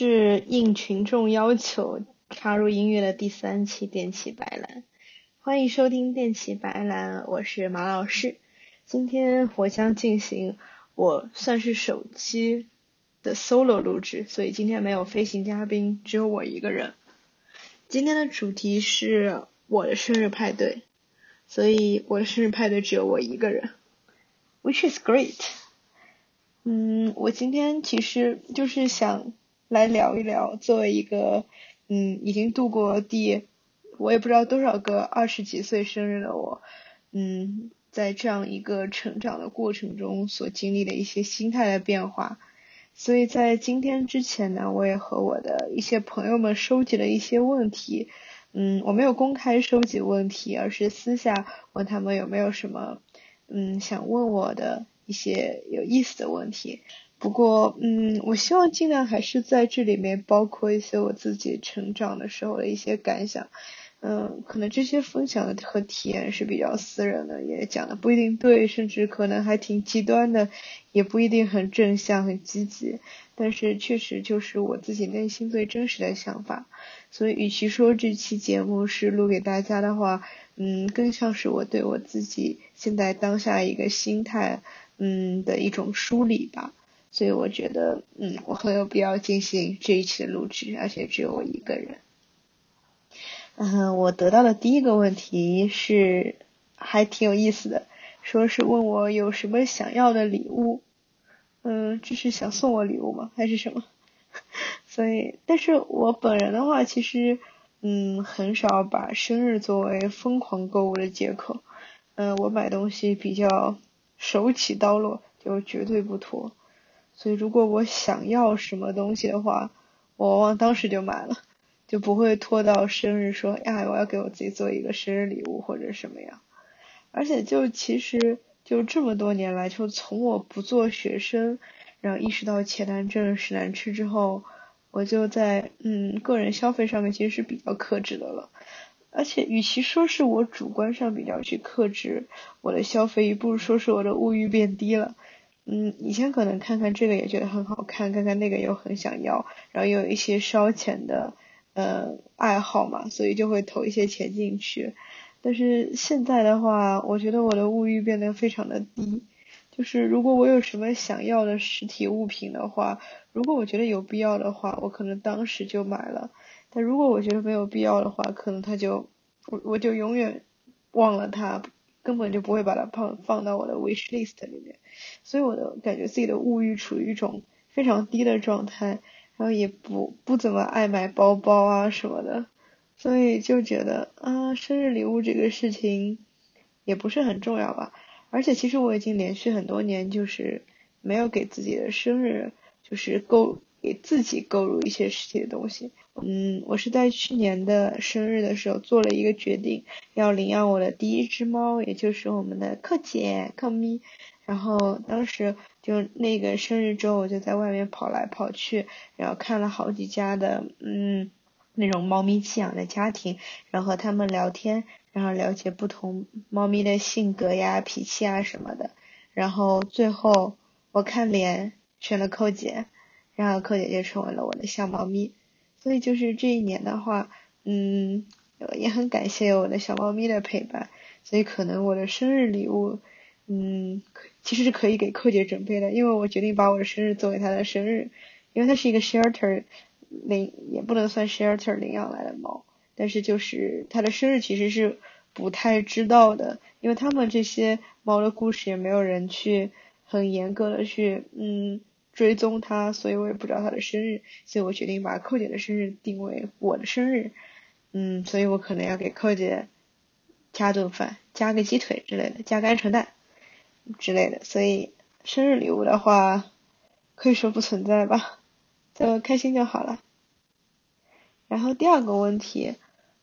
是应群众要求插入音乐的第三期电器白兰，欢迎收听电器白兰，我是马老师。今天我将进行我算是首期的 solo 录制，所以今天没有飞行嘉宾，只有我一个人。今天的主题是我的生日派对，所以我的生日派对只有我一个人，which is great。嗯，我今天其实就是想来聊一聊，作为一个嗯已经度过第我也不知道多少个二十几岁生日的我，嗯，在这样一个成长的过程中所经历的一些心态的变化。所以在今天之前呢，我也和我的一些朋友们收集了一些问题。嗯，我没有公开收集问题，而是私下问他们有没有什么嗯想问我的。一些有意思的问题，不过，嗯，我希望尽量还是在这里面包括一些我自己成长的时候的一些感想，嗯，可能这些分享的和体验是比较私人的，也讲的不一定对，甚至可能还挺极端的，也不一定很正向、很积极，但是确实就是我自己内心最真实的想法，所以与其说这期节目是录给大家的话，嗯，更像是我对我自己现在当下一个心态。嗯的一种梳理吧，所以我觉得，嗯，我很有必要进行这一期的录制，而且只有我一个人。嗯，我得到的第一个问题是还挺有意思的，说是问我有什么想要的礼物，嗯，这是想送我礼物吗？还是什么？所以，但是我本人的话，其实，嗯，很少把生日作为疯狂购物的借口，嗯，我买东西比较。手起刀落就绝对不拖，所以如果我想要什么东西的话，我往往当时就买了，就不会拖到生日说呀我要给我自己做一个生日礼物或者什么样。而且就其实就这么多年来，就从我不做学生，然后意识到钱难挣屎难吃之后，我就在嗯个人消费上面其实是比较克制的了。而且，与其说是我主观上比较去克制我的消费，不如说是我的物欲变低了。嗯，以前可能看看这个也觉得很好看，看看那个又很想要，然后又有一些烧钱的呃爱好嘛，所以就会投一些钱进去。但是现在的话，我觉得我的物欲变得非常的低。就是如果我有什么想要的实体物品的话，如果我觉得有必要的话，我可能当时就买了。但如果我觉得没有必要的话，可能他就我我就永远忘了他，根本就不会把它放放到我的 wish list 里面，所以我的感觉自己的物欲处于一种非常低的状态，然后也不不怎么爱买包包啊什么的，所以就觉得啊生日礼物这个事情也不是很重要吧，而且其实我已经连续很多年就是没有给自己的生日就是购给自己购入一些实体的东西。嗯，我是在去年的生日的时候做了一个决定，要领养我的第一只猫，也就是我们的克姐克咪。然后当时就那个生日周，我就在外面跑来跑去，然后看了好几家的嗯那种猫咪寄养的家庭，然后和他们聊天，然后了解不同猫咪的性格呀、脾气啊什么的。然后最后我看脸选了寇姐，然后寇姐就成为了我的小猫咪。所以就是这一年的话，嗯，也很感谢我的小猫咪的陪伴。所以可能我的生日礼物，嗯，其实是可以给寇姐准备的，因为我决定把我的生日作为她的生日，因为它是一个 shelter 领，也不能算 shelter 领养来的猫，但是就是它的生日其实是不太知道的，因为他们这些猫的故事也没有人去很严格的去，嗯。追踪他，所以我也不知道他的生日，所以我决定把寇姐的生日定为我的生日，嗯，所以我可能要给寇姐加顿饭，加个鸡腿之类的，加个鹌鹑蛋之类的，所以生日礼物的话可以说不存在吧，就开心就好了。然后第二个问题，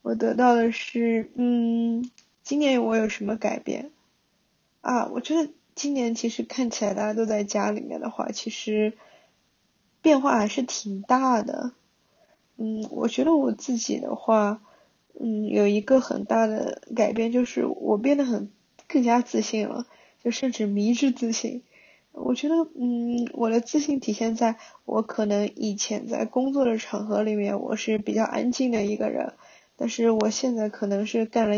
我得到的是，嗯，今年我有什么改变？啊，我觉得今年其实看起来大家都在家里面的话，其实变化还是挺大的。嗯，我觉得我自己的话，嗯，有一个很大的改变，就是我变得很更加自信了，就甚至迷之自信。我觉得，嗯，我的自信体现在我可能以前在工作的场合里面，我是比较安静的一个人，但是我现在可能是干了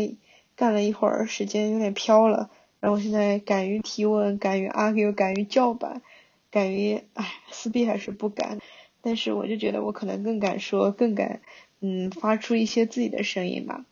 干了一会儿，时间有点飘了，然后我现在敢于提问，敢于 argue，敢于叫板，敢于，唉，撕逼还是不敢。但是我就觉得我可能更敢说，更敢，嗯，发出一些自己的声音吧。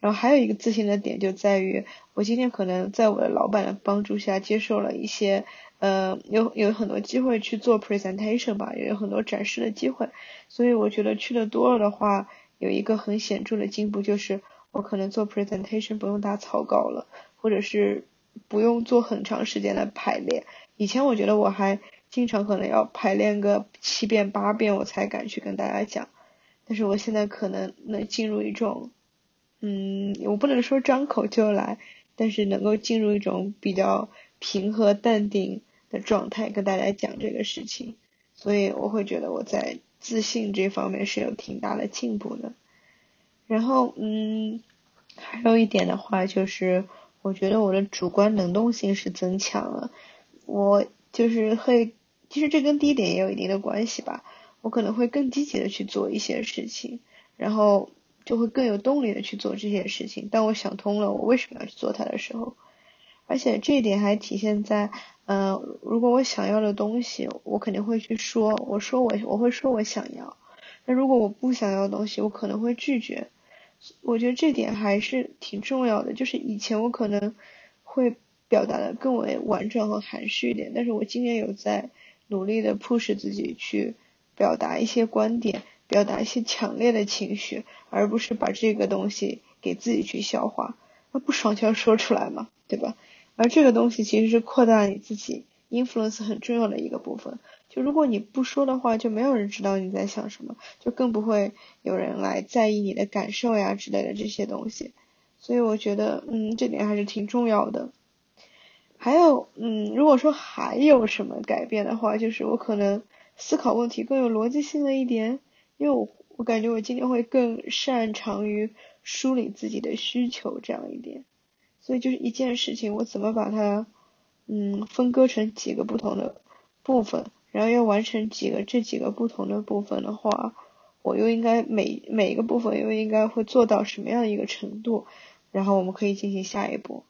然后还有一个自信的点就在于，我今天可能在我的老板的帮助下接受了一些，呃，有有很多机会去做 presentation 吧，也有很多展示的机会。所以我觉得去的多了的话，有一个很显著的进步就是，我可能做 presentation 不用打草稿了，或者是不用做很长时间的排练。以前我觉得我还。经常可能要排练个七遍八遍，我才敢去跟大家讲。但是我现在可能能进入一种，嗯，我不能说张口就来，但是能够进入一种比较平和淡定的状态，跟大家讲这个事情。所以我会觉得我在自信这方面是有挺大的进步的。然后，嗯，还有一点的话就是，我觉得我的主观能动性是增强了。我就是会。其实这跟第一点也有一定的关系吧，我可能会更积极的去做一些事情，然后就会更有动力的去做这些事情。当我想通了我为什么要去做它的时候，而且这一点还体现在，嗯，如果我想要的东西，我肯定会去说，我说我我会说我想要，那如果我不想要东西，我可能会拒绝。我觉得这点还是挺重要的，就是以前我可能会表达的更为婉转和含蓄一点，但是我今年有在。努力的 push 自己去表达一些观点，表达一些强烈的情绪，而不是把这个东西给自己去消化。那不爽就要说出来嘛，对吧？而这个东西其实是扩大你自己 influence 很重要的一个部分。就如果你不说的话，就没有人知道你在想什么，就更不会有人来在意你的感受呀之类的这些东西。所以我觉得，嗯，这点还是挺重要的。还有，嗯，如果说还有什么改变的话，就是我可能思考问题更有逻辑性了一点，因为我我感觉我今天会更擅长于梳理自己的需求这样一点，所以就是一件事情，我怎么把它，嗯，分割成几个不同的部分，然后要完成几个这几个不同的部分的话，我又应该每每一个部分又应该会做到什么样的一个程度，然后我们可以进行下一步。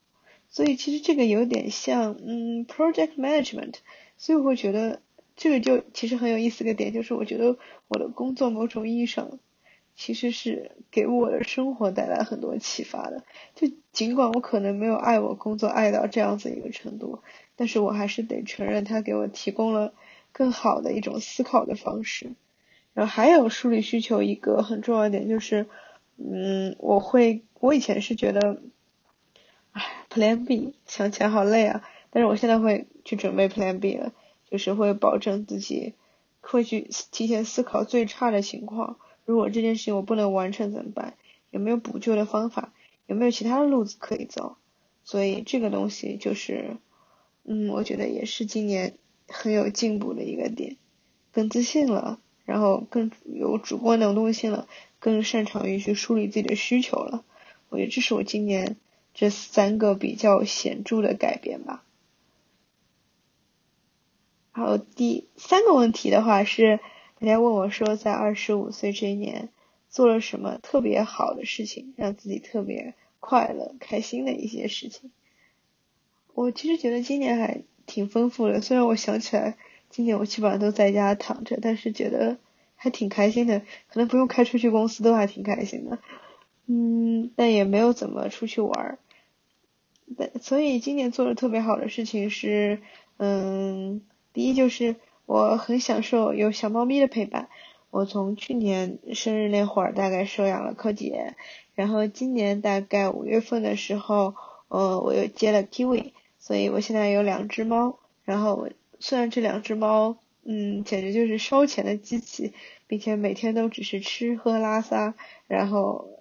所以其实这个有点像，嗯，project management，所以我会觉得这个就其实很有意思个点，就是我觉得我的工作某种意义上其实是给我的生活带来很多启发的。就尽管我可能没有爱我工作爱到这样子一个程度，但是我还是得承认它给我提供了更好的一种思考的方式。然后还有梳理需求一个很重要一点就是，嗯，我会我以前是觉得。唉，Plan B 想起来好累啊！但是我现在会去准备 Plan B 了，就是会保证自己会去提前思考最差的情况。如果这件事情我不能完成怎么办？有没有补救的方法？有没有其他的路子可以走？所以这个东西就是，嗯，我觉得也是今年很有进步的一个点，更自信了，然后更有主观能动性了，更擅长于去梳理自己的需求了。我觉得这是我今年。这三个比较显著的改变吧。好，第三个问题的话是，大家问我说，在二十五岁这一年做了什么特别好的事情，让自己特别快乐、开心的一些事情。我其实觉得今年还挺丰富的，虽然我想起来，今年我基本上都在家躺着，但是觉得还挺开心的，可能不用开出去公司都还挺开心的。嗯，但也没有怎么出去玩儿。但所以今年做的特别好的事情是，嗯，第一就是我很享受有小猫咪的陪伴。我从去年生日那会儿大概收养了柯洁，然后今年大概五月份的时候，呃，我又接了 Kiwi，所以我现在有两只猫。然后虽然这两只猫，嗯，简直就是烧钱的机器，并且每天都只是吃喝拉撒，然后。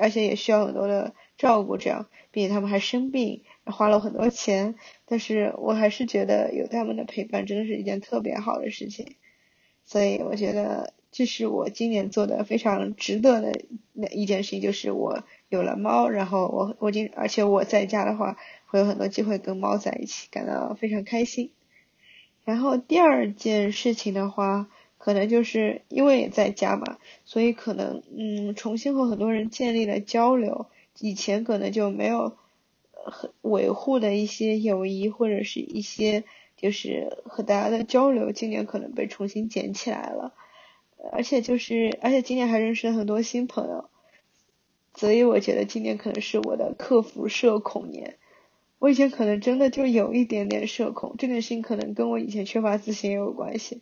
而且也需要很多的照顾，这样，并且他们还生病，花了很多钱，但是我还是觉得有他们的陪伴真的是一件特别好的事情，所以我觉得这是我今年做的非常值得的那一件事情，就是我有了猫，然后我我今而且我在家的话会有很多机会跟猫在一起，感到非常开心。然后第二件事情的话。可能就是因为在家嘛，所以可能嗯，重新和很多人建立了交流，以前可能就没有很维护的一些友谊或者是一些就是和大家的交流，今年可能被重新捡起来了，而且就是而且今年还认识了很多新朋友，所以我觉得今年可能是我的克服社恐年。我以前可能真的就有一点点社恐，这件事情可能跟我以前缺乏自信也有关系。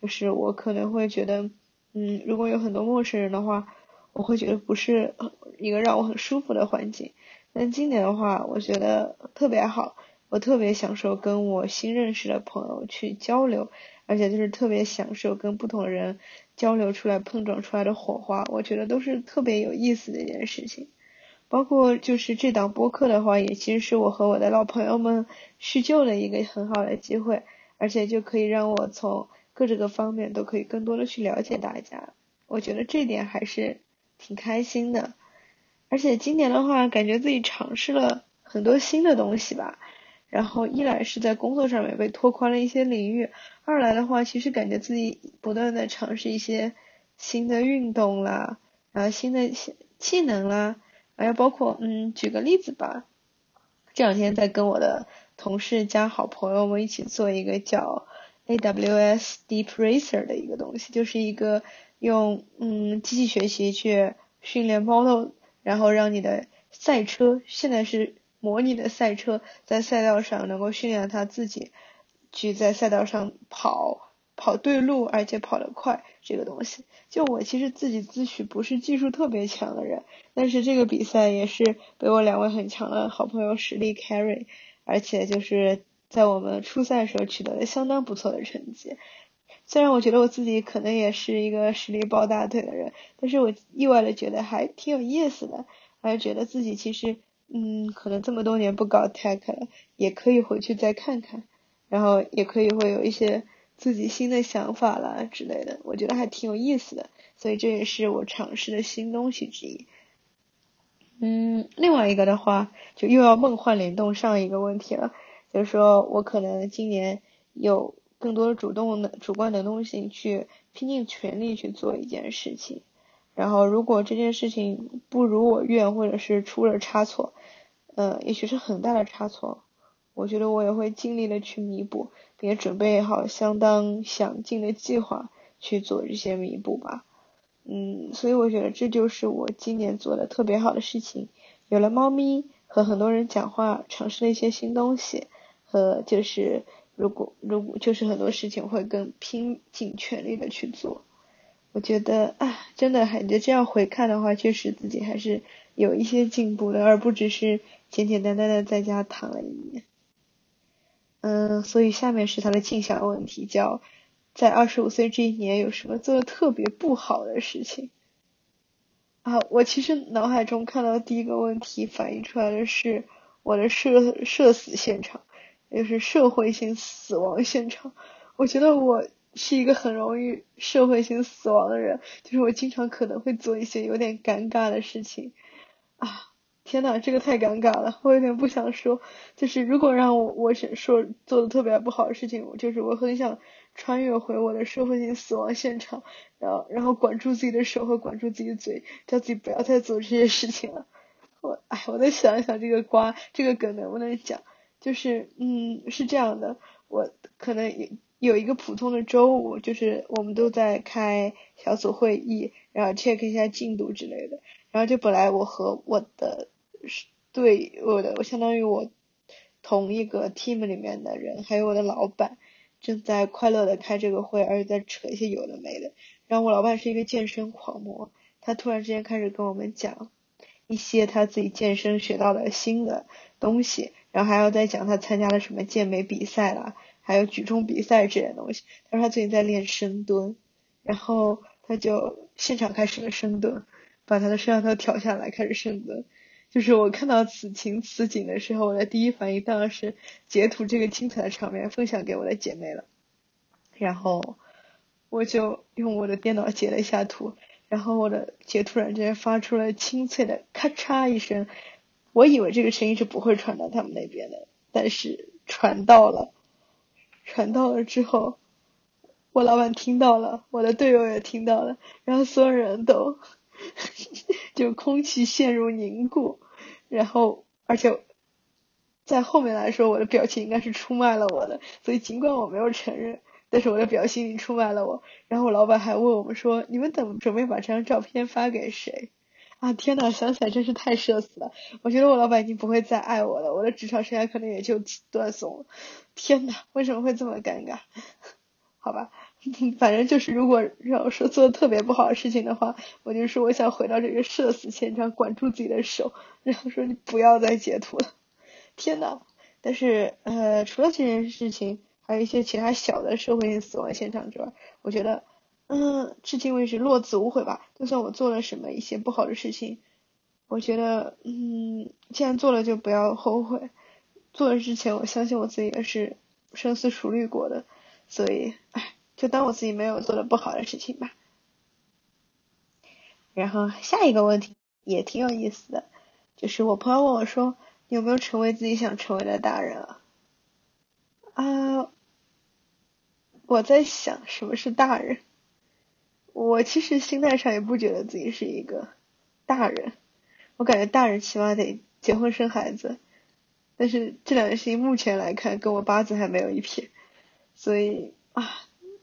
就是我可能会觉得，嗯，如果有很多陌生人的话，我会觉得不是一个让我很舒服的环境。但今年的话，我觉得特别好，我特别享受跟我新认识的朋友去交流，而且就是特别享受跟不同的人交流出来碰撞出来的火花，我觉得都是特别有意思的一件事情。包括就是这档播客的话，也其实是我和我的老朋友们叙旧的一个很好的机会，而且就可以让我从。各这个方面都可以更多的去了解大家，我觉得这点还是挺开心的。而且今年的话，感觉自己尝试了很多新的东西吧。然后一来是在工作上面被拓宽了一些领域，二来的话，其实感觉自己不断的尝试一些新的运动啦，然后新的技能啦，还有包括嗯，举个例子吧，这两天在跟我的同事加好朋友们一起做一个叫。AWS Deep Racer 的一个东西，就是一个用嗯机器学习去训练 model，然后让你的赛车，现在是模拟的赛车，在赛道上能够训练他自己去在赛道上跑，跑对路，而且跑得快。这个东西，就我其实自己自诩不是技术特别强的人，但是这个比赛也是被我两位很强的好朋友实力 carry，而且就是。在我们初赛的时候取得了相当不错的成绩，虽然我觉得我自己可能也是一个实力抱大腿的人，但是我意外的觉得还挺有意思的，还觉得自己其实，嗯，可能这么多年不搞 tech 了，也可以回去再看看，然后也可以会有一些自己新的想法啦之类的，我觉得还挺有意思的，所以这也是我尝试的新东西之一。嗯，另外一个的话，就又要梦幻联动上一个问题了。就是说我可能今年有更多的主动的、主观能动性去拼尽全力去做一件事情，然后如果这件事情不如我愿，或者是出了差错，呃，也许是很大的差错，我觉得我也会尽力的去弥补，并且准备好相当详尽的计划去做这些弥补吧。嗯，所以我觉得这就是我今年做的特别好的事情，有了猫咪，和很多人讲话，尝试了一些新东西。和就是如果如果就是很多事情会更拼尽全力的去做，我觉得啊，真的感觉这样回看的话，确实自己还是有一些进步的，而不只是简简单单的在家躺了一年。嗯，所以下面是他的镜像问题，叫在二十五岁这一年有什么做的特别不好的事情？啊，我其实脑海中看到第一个问题反映出来的是我的社社死现场。也是社会性死亡现场，我觉得我是一个很容易社会性死亡的人，就是我经常可能会做一些有点尴尬的事情，啊，天呐，这个太尴尬了，我有点不想说。就是如果让我我想说做的特别不好的事情，就是我很想穿越回我的社会性死亡现场，然后然后管住自己的手和管住自己的嘴，叫自己不要再做这些事情了。我哎，我再想一想这个瓜这个梗能不能讲。就是嗯是这样的，我可能也有一个普通的周五，就是我们都在开小组会议，然后 check 一下进度之类的。然后就本来我和我的对我的我相当于我同一个 team 里面的人，还有我的老板正在快乐的开这个会，而且在扯一些有的没的。然后我老板是一个健身狂魔，他突然之间开始跟我们讲一些他自己健身学到的新的东西。然后还要再讲他参加了什么健美比赛啦，还有举重比赛这些东西。他说他最近在练深蹲，然后他就现场开始了深蹲，把他的摄像头调下来开始深蹲。就是我看到此情此景的时候，我的第一反应当然是截图这个精彩的场面分享给我的姐妹了。然后我就用我的电脑截了一下图，然后我的截图软件发出了清脆的咔嚓一声。我以为这个声音是不会传到他们那边的，但是传到了，传到了之后，我老板听到了，我的队友也听到了，然后所有人都 就空气陷入凝固，然后而且在后面来说，我的表情应该是出卖了我的，所以尽管我没有承认。但是我的表情已经出卖了我，然后我老板还问我们说：“你们等准备把这张照片发给谁？”啊，天呐，想起来真是太社死了。我觉得我老板已经不会再爱我了，我的职场生涯可能也就断送了。天呐，为什么会这么尴尬？好吧，反正就是如果让我说做的特别不好的事情的话，我就说我想回到这个社死现场，管住自己的手，然后说你不要再截图了。天呐，但是呃，除了这件事情。还有一些其他小的社会性死亡现场之外，我觉得，嗯，至今为止落子无悔吧。就算我做了什么一些不好的事情，我觉得，嗯，既然做了就不要后悔。做了之前，我相信我自己也是深思熟虑过的，所以，哎，就当我自己没有做的不好的事情吧。然后下一个问题也挺有意思的，就是我朋友问我说，你有没有成为自己想成为的大人啊？啊。我在想什么是大人，我其实心态上也不觉得自己是一个大人，我感觉大人起码得结婚生孩子，但是这两件事情目前来看跟我八字还没有一撇，所以啊，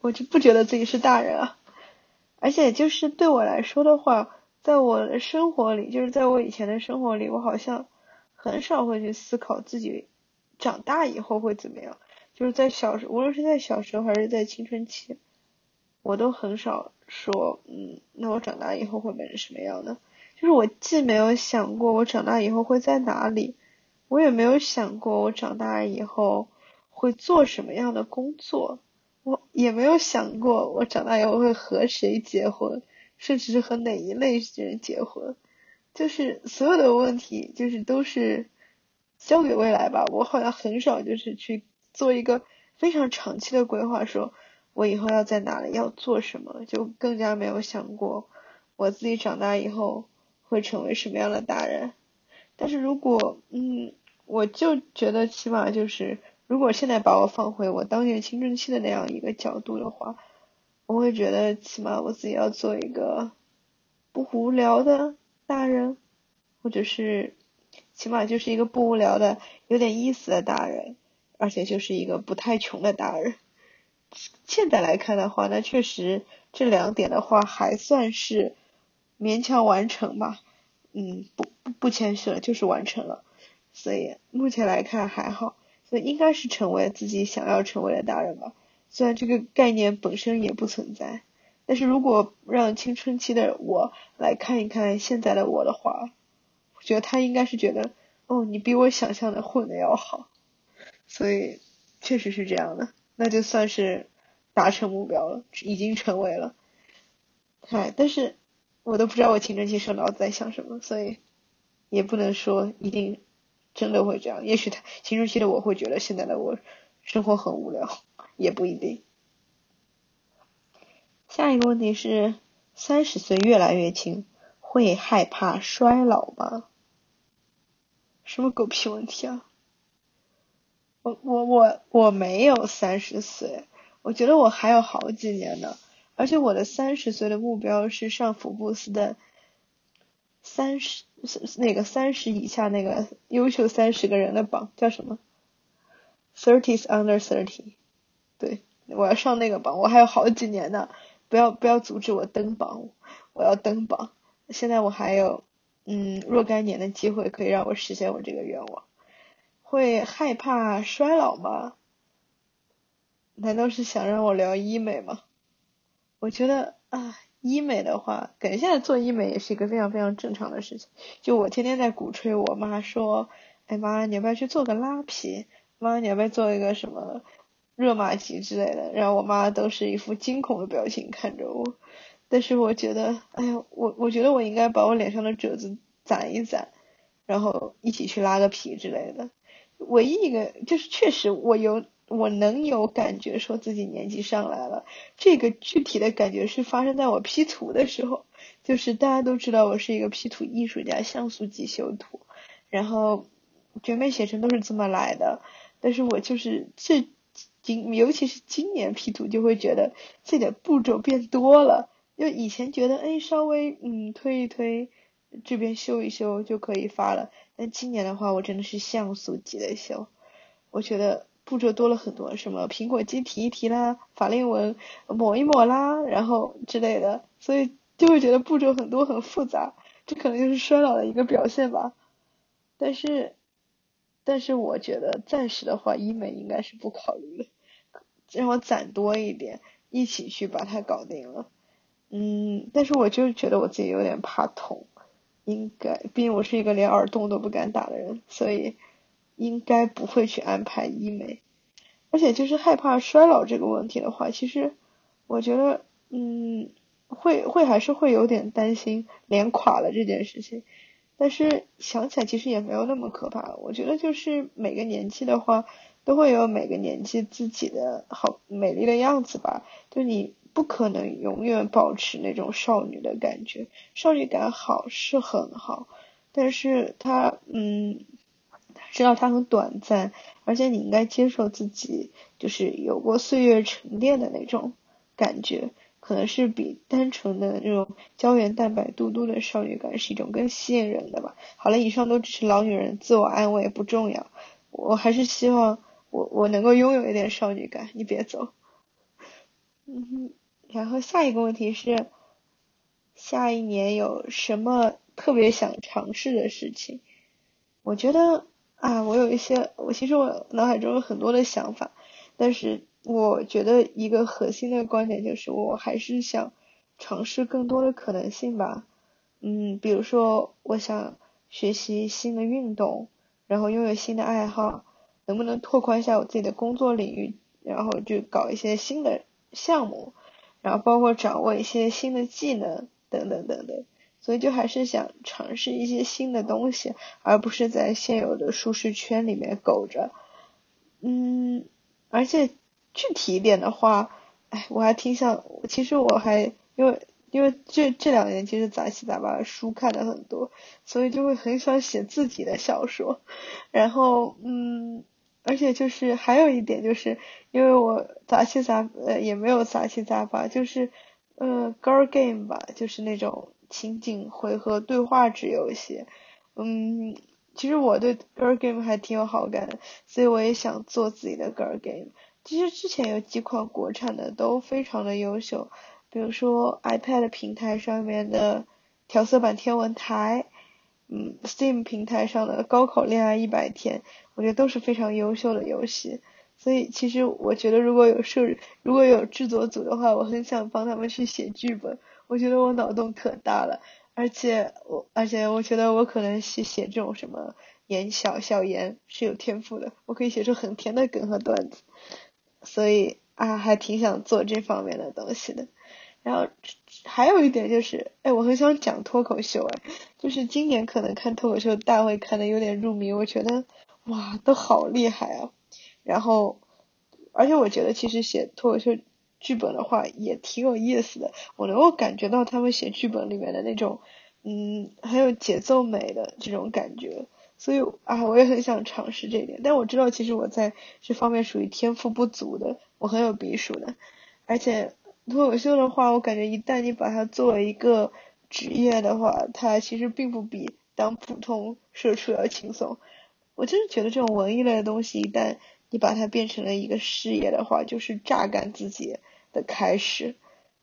我就不觉得自己是大人啊，而且就是对我来说的话，在我的生活里，就是在我以前的生活里，我好像很少会去思考自己长大以后会怎么样。就是在小时，无论是在小时候还是在青春期，我都很少说，嗯，那我长大以后会变成什么样的？就是我既没有想过我长大以后会在哪里，我也没有想过我长大以后会做什么样的工作，我也没有想过我长大以后会和谁结婚，甚至是和哪一类人结婚。就是所有的问题，就是都是交给未来吧。我好像很少就是去。做一个非常长期的规划，说我以后要在哪里要做什么，就更加没有想过我自己长大以后会成为什么样的大人。但是如果嗯，我就觉得起码就是，如果现在把我放回我当年青春期的那样一个角度的话，我会觉得起码我自己要做一个不无聊的大人，或者是起码就是一个不无聊的有点意思的大人。而且就是一个不太穷的大人。现在来看的话，那确实这两点的话还算是勉强完成吧。嗯，不不不谦虚了，就是完成了。所以目前来看还好，所以应该是成为自己想要成为的大人吧。虽然这个概念本身也不存在，但是如果让青春期的我来看一看现在的我的话，我觉得他应该是觉得，哦，你比我想象的混的要好。所以确实是这样的，那就算是达成目标了，已经成为了。嗨，但是我都不知道我青春期时候脑子在想什么，所以也不能说一定真的会这样。也许他青春期的我会觉得现在的我生活很无聊，也不一定。下一个问题是：三十岁越来越轻，会害怕衰老吗？什么狗屁问题啊！我我我我没有三十岁，我觉得我还有好几年呢。而且我的三十岁的目标是上福布斯的三十那个三十以下那个优秀三十个人的榜，叫什么？Thirties under thirty。对，我要上那个榜，我还有好几年呢。不要不要阻止我登榜，我要登榜。现在我还有嗯若干年的机会可以让我实现我这个愿望。会害怕衰老吗？难道是想让我聊医美吗？我觉得啊，医美的话，感觉现在做医美也是一个非常非常正常的事情。就我天天在鼓吹我妈说，哎妈，你要不要去做个拉皮？妈，你要不要做一个什么热玛吉之类的？然后我妈都是一副惊恐的表情看着我。但是我觉得，哎呀，我我觉得我应该把我脸上的褶子攒一攒。然后一起去拉个皮之类的。唯一一个就是确实我有我能有感觉说自己年纪上来了，这个具体的感觉是发生在我 P 图的时候，就是大家都知道我是一个 P 图艺术家，像素级修图，然后绝美写成都是这么来的，但是我就是这今尤其是今年 P 图就会觉得自己的步骤变多了。就以前觉得，哎，稍微嗯推一推，这边修一修就可以发了。但今年的话，我真的是像素级的修，我觉得步骤多了很多，什么苹果肌提一提啦，法令纹抹一抹啦，然后之类的，所以就会觉得步骤很多很复杂。这可能就是衰老的一个表现吧。但是，但是我觉得暂时的话，医美应该是不考虑的，让我攒多一点，一起去把它搞定了。嗯，但是我就觉得我自己有点怕痛，应该，毕竟我是一个连耳洞都不敢打的人，所以应该不会去安排医美。而且就是害怕衰老这个问题的话，其实我觉得，嗯，会会还是会有点担心脸垮了这件事情。但是想起来其实也没有那么可怕。我觉得就是每个年纪的话，都会有每个年纪自己的好美丽的样子吧。就你。不可能永远保持那种少女的感觉，少女感好是很好，但是她，嗯，知道它很短暂，而且你应该接受自己就是有过岁月沉淀的那种感觉，可能是比单纯的那种胶原蛋白嘟嘟的少女感是一种更吸引人的吧。好了，以上都只是老女人自我安慰，不重要。我还是希望我我能够拥有一点少女感，你别走。嗯哼。然后下一个问题是，下一年有什么特别想尝试的事情？我觉得啊，我有一些，我其实我脑海中有很多的想法，但是我觉得一个核心的观点就是，我还是想尝试更多的可能性吧。嗯，比如说，我想学习新的运动，然后拥有新的爱好，能不能拓宽一下我自己的工作领域，然后就搞一些新的项目。然后包括掌握一些新的技能等等等等，所以就还是想尝试一些新的东西，而不是在现有的舒适圈里面苟着。嗯，而且具体一点的话，哎，我还挺想，其实我还因为因为这这两年其实杂七杂八的书看的很多，所以就会很想写自己的小说。然后嗯。而且就是还有一点，就是因为我杂七杂呃也没有杂七杂八，就是呃 girl game 吧，就是那种情景回合对话制游戏。嗯，其实我对 girl game 还挺有好感的，所以我也想做自己的 girl game。其实之前有几款国产的都非常的优秀，比如说 iPad 平台上面的调色板天文台。嗯，Steam 平台上的高考恋爱一百天，我觉得都是非常优秀的游戏。所以其实我觉得如果有设如果有制作组的话，我很想帮他们去写剧本。我觉得我脑洞可大了，而且我而且我觉得我可能去写这种什么言小小言是有天赋的，我可以写出很甜的梗和段子。所以啊，还挺想做这方面的东西的。然后还有一点就是，哎，我很想讲脱口秀，哎，就是今年可能看脱口秀大会看的有点入迷，我觉得哇，都好厉害啊！然后，而且我觉得其实写脱口秀剧本的话也挺有意思的，我能够感觉到他们写剧本里面的那种，嗯，很有节奏美的这种感觉，所以啊，我也很想尝试这一点。但我知道其实我在这方面属于天赋不足的，我很有鼻数的，而且。脱口秀的话，我感觉一旦你把它作为一个职业的话，它其实并不比当普通社畜要轻松。我真是觉得这种文艺类的东西，一旦你把它变成了一个事业的话，就是榨干自己的开始。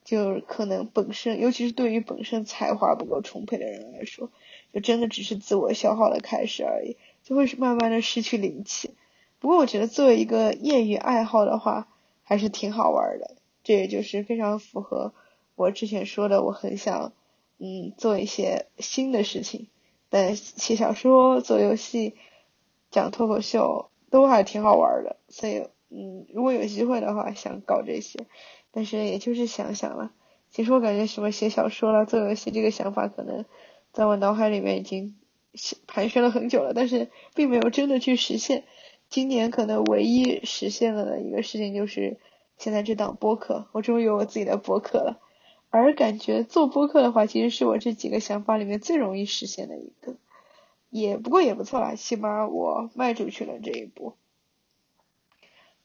就可能本身，尤其是对于本身才华不够充沛的人来说，就真的只是自我消耗的开始而已，就会是慢慢的失去灵气。不过我觉得作为一个业余爱好的话，还是挺好玩的。这也就是非常符合我之前说的，我很想嗯做一些新的事情，但写小说、做游戏、讲脱口秀都还挺好玩的，所以嗯如果有机会的话想搞这些，但是也就是想想了。其实我感觉什么写小说了、做游戏这个想法，可能在我脑海里面已经盘旋了很久了，但是并没有真的去实现。今年可能唯一实现了的一个事情就是现在这档播客，我终于有我自己的播客了。而感觉做播客的话，其实是我这几个想法里面最容易实现的一个，也不过也不错啦，起码我迈出去了这一步。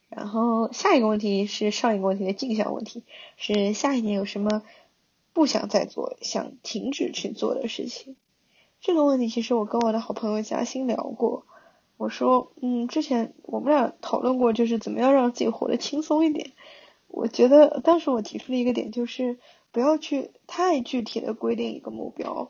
然后下一个问题是上一个问题的镜像问题，是下一年有什么不想再做、想停止去做的事情？这个问题其实我跟我的好朋友嘉欣聊过，我说，嗯，之前我们俩讨论过，就是怎么样让自己活得轻松一点。我觉得当时我提出的一个点就是。不要去太具体的规定一个目标，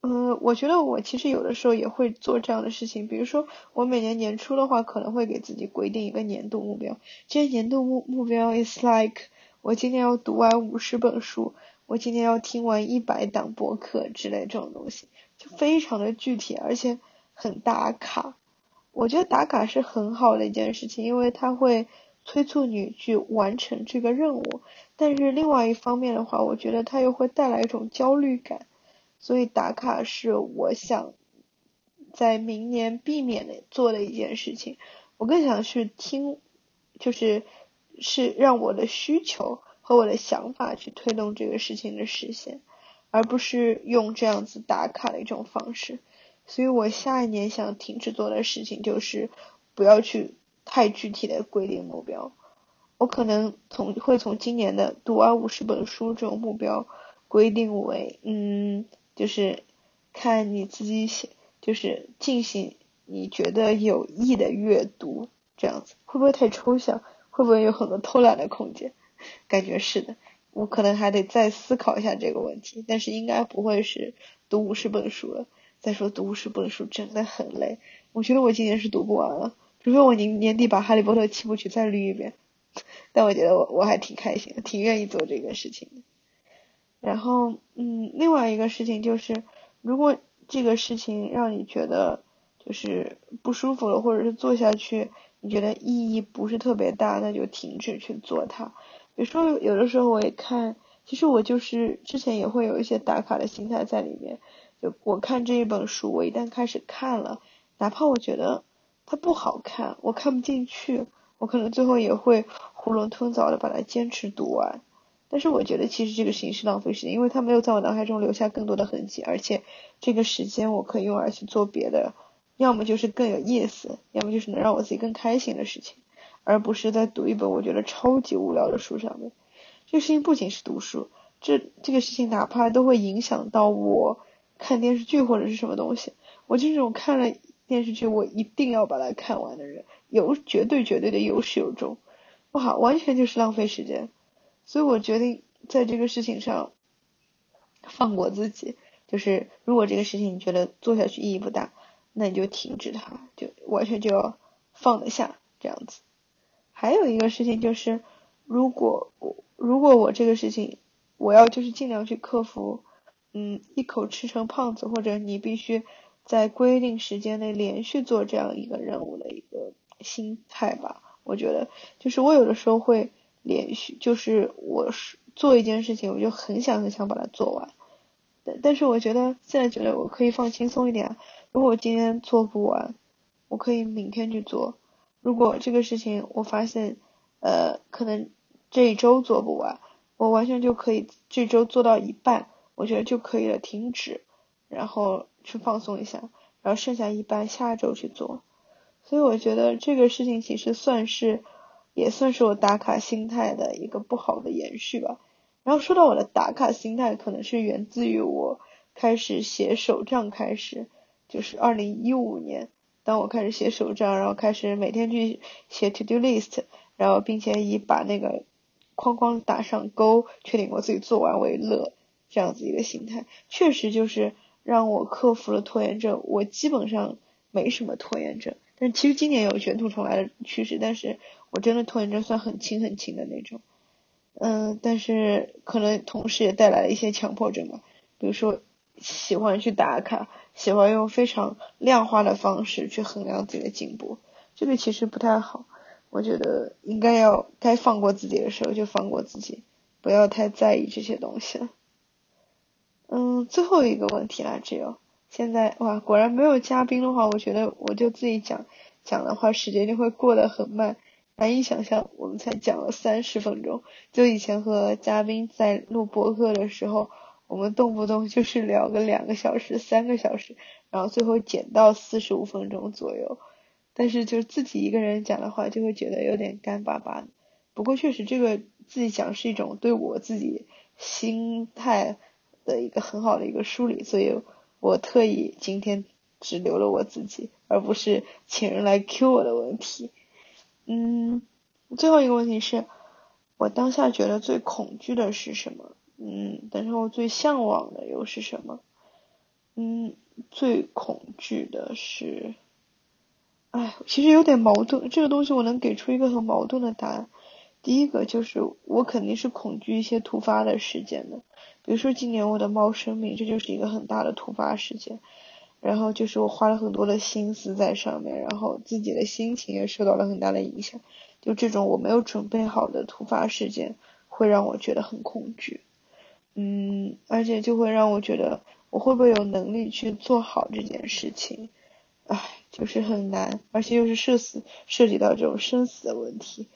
嗯，我觉得我其实有的时候也会做这样的事情，比如说我每年年初的话，可能会给自己规定一个年度目标，这些年度目目标 is like 我今年要读完五十本书，我今年要听完一百档播客之类这种东西，就非常的具体，而且很打卡。我觉得打卡是很好的一件事情，因为它会。催促你去完成这个任务，但是另外一方面的话，我觉得它又会带来一种焦虑感，所以打卡是我想在明年避免的做的一件事情。我更想去听，就是是让我的需求和我的想法去推动这个事情的实现，而不是用这样子打卡的一种方式。所以我下一年想停止做的事情就是不要去。太具体的规定目标，我可能从会从今年的读完五十本书这种目标规定为，嗯，就是看你自己写，就是进行你觉得有益的阅读，这样子会不会太抽象？会不会有很多偷懒的空间？感觉是的，我可能还得再思考一下这个问题，但是应该不会是读五十本书了。再说读十本书真的很累，我觉得我今年是读不完了。除非我年年底把《哈利波特》七部曲再捋一遍，但我觉得我我还挺开心，挺愿意做这个事情的。然后，嗯，另外一个事情就是，如果这个事情让你觉得就是不舒服了，或者是做下去你觉得意义不是特别大，那就停止去做它。比如说，有的时候我也看，其实我就是之前也会有一些打卡的心态在里面。就我看这一本书，我一旦开始看了，哪怕我觉得。它不好看，我看不进去，我可能最后也会囫囵吞枣的把它坚持读完。但是我觉得其实这个事情是浪费时间，因为它没有在我脑海中留下更多的痕迹，而且这个时间我可以用来去做别的，要么就是更有意思，要么就是能让我自己更开心的事情，而不是在读一本我觉得超级无聊的书上面。这个事情不仅是读书，这这个事情哪怕都会影响到我看电视剧或者是什么东西，我就这种看了。电视剧我一定要把它看完的人，有绝对绝对的有始有终，哇，完全就是浪费时间，所以我决定在这个事情上放过自己，就是如果这个事情你觉得做下去意义不大，那你就停止它，就完全就要放得下这样子。还有一个事情就是，如果我如果我这个事情我要就是尽量去克服，嗯，一口吃成胖子，或者你必须。在规定时间内连续做这样一个任务的一个心态吧，我觉得就是我有的时候会连续，就是我是做一件事情，我就很想很想把它做完，但但是我觉得现在觉得我可以放轻松一点，如果我今天做不完，我可以明天去做，如果这个事情我发现呃可能这一周做不完，我完全就可以这周做到一半，我觉得就可以了，停止，然后。去放松一下，然后剩下一半下周去做，所以我觉得这个事情其实算是，也算是我打卡心态的一个不好的延续吧。然后说到我的打卡心态，可能是源自于我开始写手账开始，就是二零一五年，当我开始写手账，然后开始每天去写 to do list，然后并且以把那个框框打上勾，确定我自己做完为乐，这样子一个心态，确实就是。让我克服了拖延症，我基本上没什么拖延症，但其实今年有卷土重来的趋势，但是我真的拖延症算很轻很轻的那种，嗯，但是可能同时也带来了一些强迫症吧，比如说喜欢去打卡，喜欢用非常量化的方式去衡量自己的进步，这个其实不太好，我觉得应该要该放过自己的时候就放过自己，不要太在意这些东西了。嗯，最后一个问题啦，只有现在哇，果然没有嘉宾的话，我觉得我就自己讲讲的话，时间就会过得很慢，难以想象我们才讲了三十分钟。就以前和嘉宾在录播客的时候，我们动不动就是聊个两个小时、三个小时，然后最后减到四十五分钟左右。但是就自己一个人讲的话，就会觉得有点干巴巴的。不过确实，这个自己讲是一种对我自己心态的一个很好的一个梳理，所以我特意今天只留了我自己，而不是请人来 Q 我的问题。嗯，最后一个问题是，我当下觉得最恐惧的是什么？嗯，但是我最向往的又是什么？嗯，最恐惧的是。哎，其实有点矛盾。这个东西我能给出一个很矛盾的答案。第一个就是我肯定是恐惧一些突发的事件的，比如说今年我的猫生病，这就是一个很大的突发事件。然后就是我花了很多的心思在上面，然后自己的心情也受到了很大的影响。就这种我没有准备好的突发事件，会让我觉得很恐惧。嗯，而且就会让我觉得我会不会有能力去做好这件事情。唉，就是很难，而且又是涉死涉及到这种生死的问题，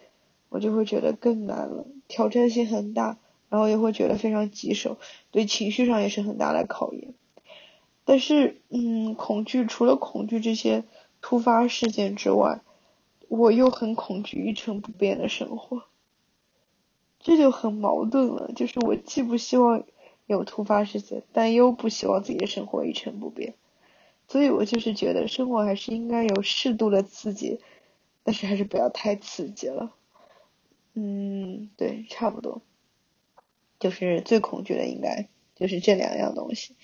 我就会觉得更难了，挑战性很大，然后也会觉得非常棘手，对情绪上也是很大的考验。但是，嗯，恐惧除了恐惧这些突发事件之外，我又很恐惧一成不变的生活，这就很矛盾了。就是我既不希望有突发事件，但又不希望自己的生活一成不变。所以我就是觉得生活还是应该有适度的刺激，但是还是不要太刺激了。嗯，对，差不多，就是最恐惧的应该就是这两样东西。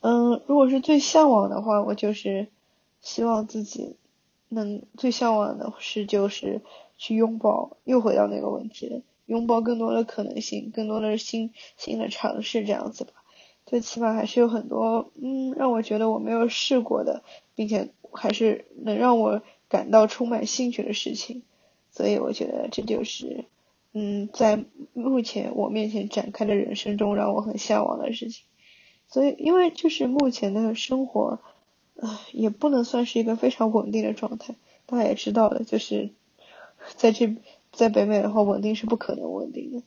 嗯，如果是最向往的话，我就是希望自己能最向往的是就是去拥抱，又回到那个问题了，拥抱更多的可能性，更多的新新的尝试，这样子吧。最起码还是有很多，嗯，让我觉得我没有试过的，并且还是能让我感到充满兴趣的事情，所以我觉得这就是，嗯，在目前我面前展开的人生中让我很向往的事情。所以，因为就是目前的生活，啊，也不能算是一个非常稳定的状态。大家也知道的，就是 在这在北美的话，稳定是不可能稳定的。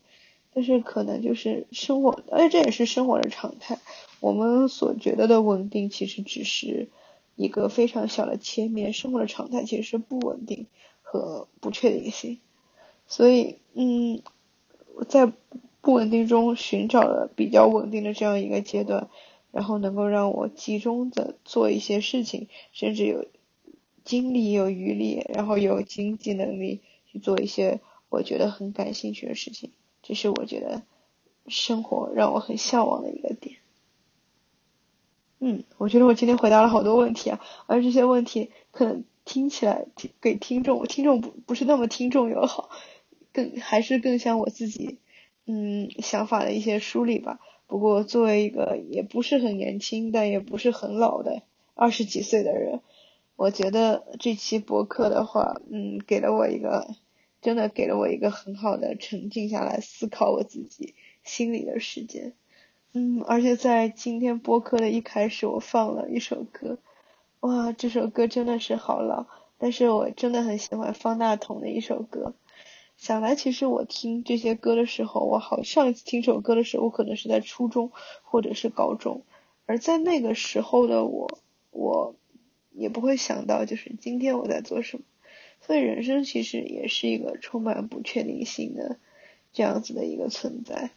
但是可能就是生活，而且这也是生活的常态。我们所觉得的稳定，其实只是一个非常小的切面。生活的常态其实是不稳定和不确定性。所以，嗯，在不稳定中寻找了比较稳定的这样一个阶段，然后能够让我集中的做一些事情，甚至有精力、有余力，然后有经济能力去做一些我觉得很感兴趣的事情。这是我觉得生活让我很向往的一个点。嗯，我觉得我今天回答了好多问题啊，而这些问题可能听起来听给听众，听众不不是那么听众友好，更还是更像我自己嗯想法的一些梳理吧。不过作为一个也不是很年轻，但也不是很老的二十几岁的人，我觉得这期博客的话，嗯，给了我一个。真的给了我一个很好的沉静下来思考我自己心里的时间，嗯，而且在今天播客的一开始，我放了一首歌，哇，这首歌真的是好老，但是我真的很喜欢方大同的一首歌。想来其实我听这些歌的时候，我好上一次听这首歌的时候，我可能是在初中或者是高中，而在那个时候的我，我也不会想到就是今天我在做什么。所以人生其实也是一个充满不确定性的这样子的一个存在，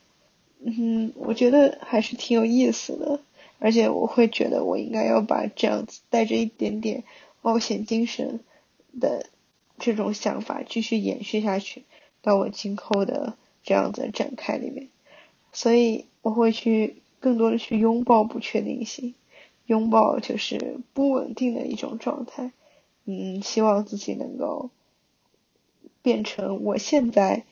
嗯，我觉得还是挺有意思的，而且我会觉得我应该要把这样子带着一点点冒险精神的这种想法继续延续下去，到我今后的这样子展开里面，所以我会去更多的去拥抱不确定性，拥抱就是不稳定的一种状态。嗯，希望自己能够变成我现在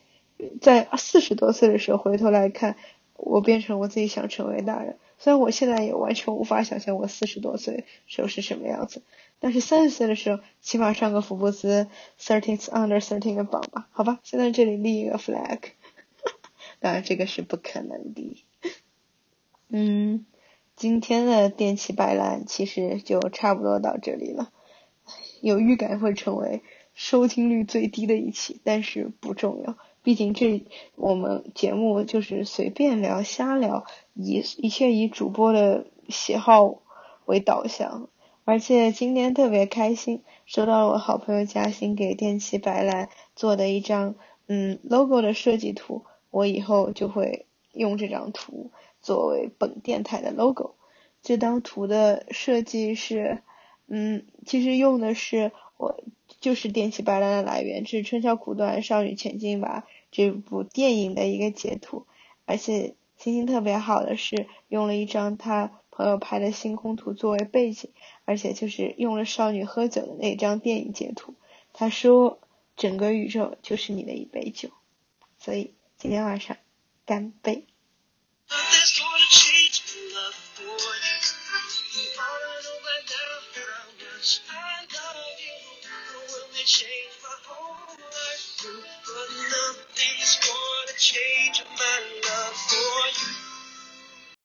在四十多岁的时候回头来看，我变成我自己想成为大人。虽然我现在也完全无法想象我四十多岁时候是什么样子，但是三十岁的时候起码上个福布斯 thirteen under thirteen 的榜吧，好吧。现在这里立一个 flag，当然这个是不可能的。嗯，今天的电气白兰其实就差不多到这里了，有预感会成为收听率最低的一期，但是不重要，毕竟这我们节目就是随便聊、瞎聊，以一切以主播的喜好为导向。而且今天特别开心，收到了我好朋友嘉欣给电气白兰做的一张嗯 logo 的设计图，我以后就会用这张图。作为本电台的 logo，这张图的设计是，嗯，其实用的是我就是电气白兰的来源，是《春宵苦短，少女前进吧》这部电影的一个截图，而且心情特别好的是用了一张他朋友拍的星空图作为背景，而且就是用了少女喝酒的那张电影截图。他说整个宇宙就是你的一杯酒，所以今天晚上干杯。Change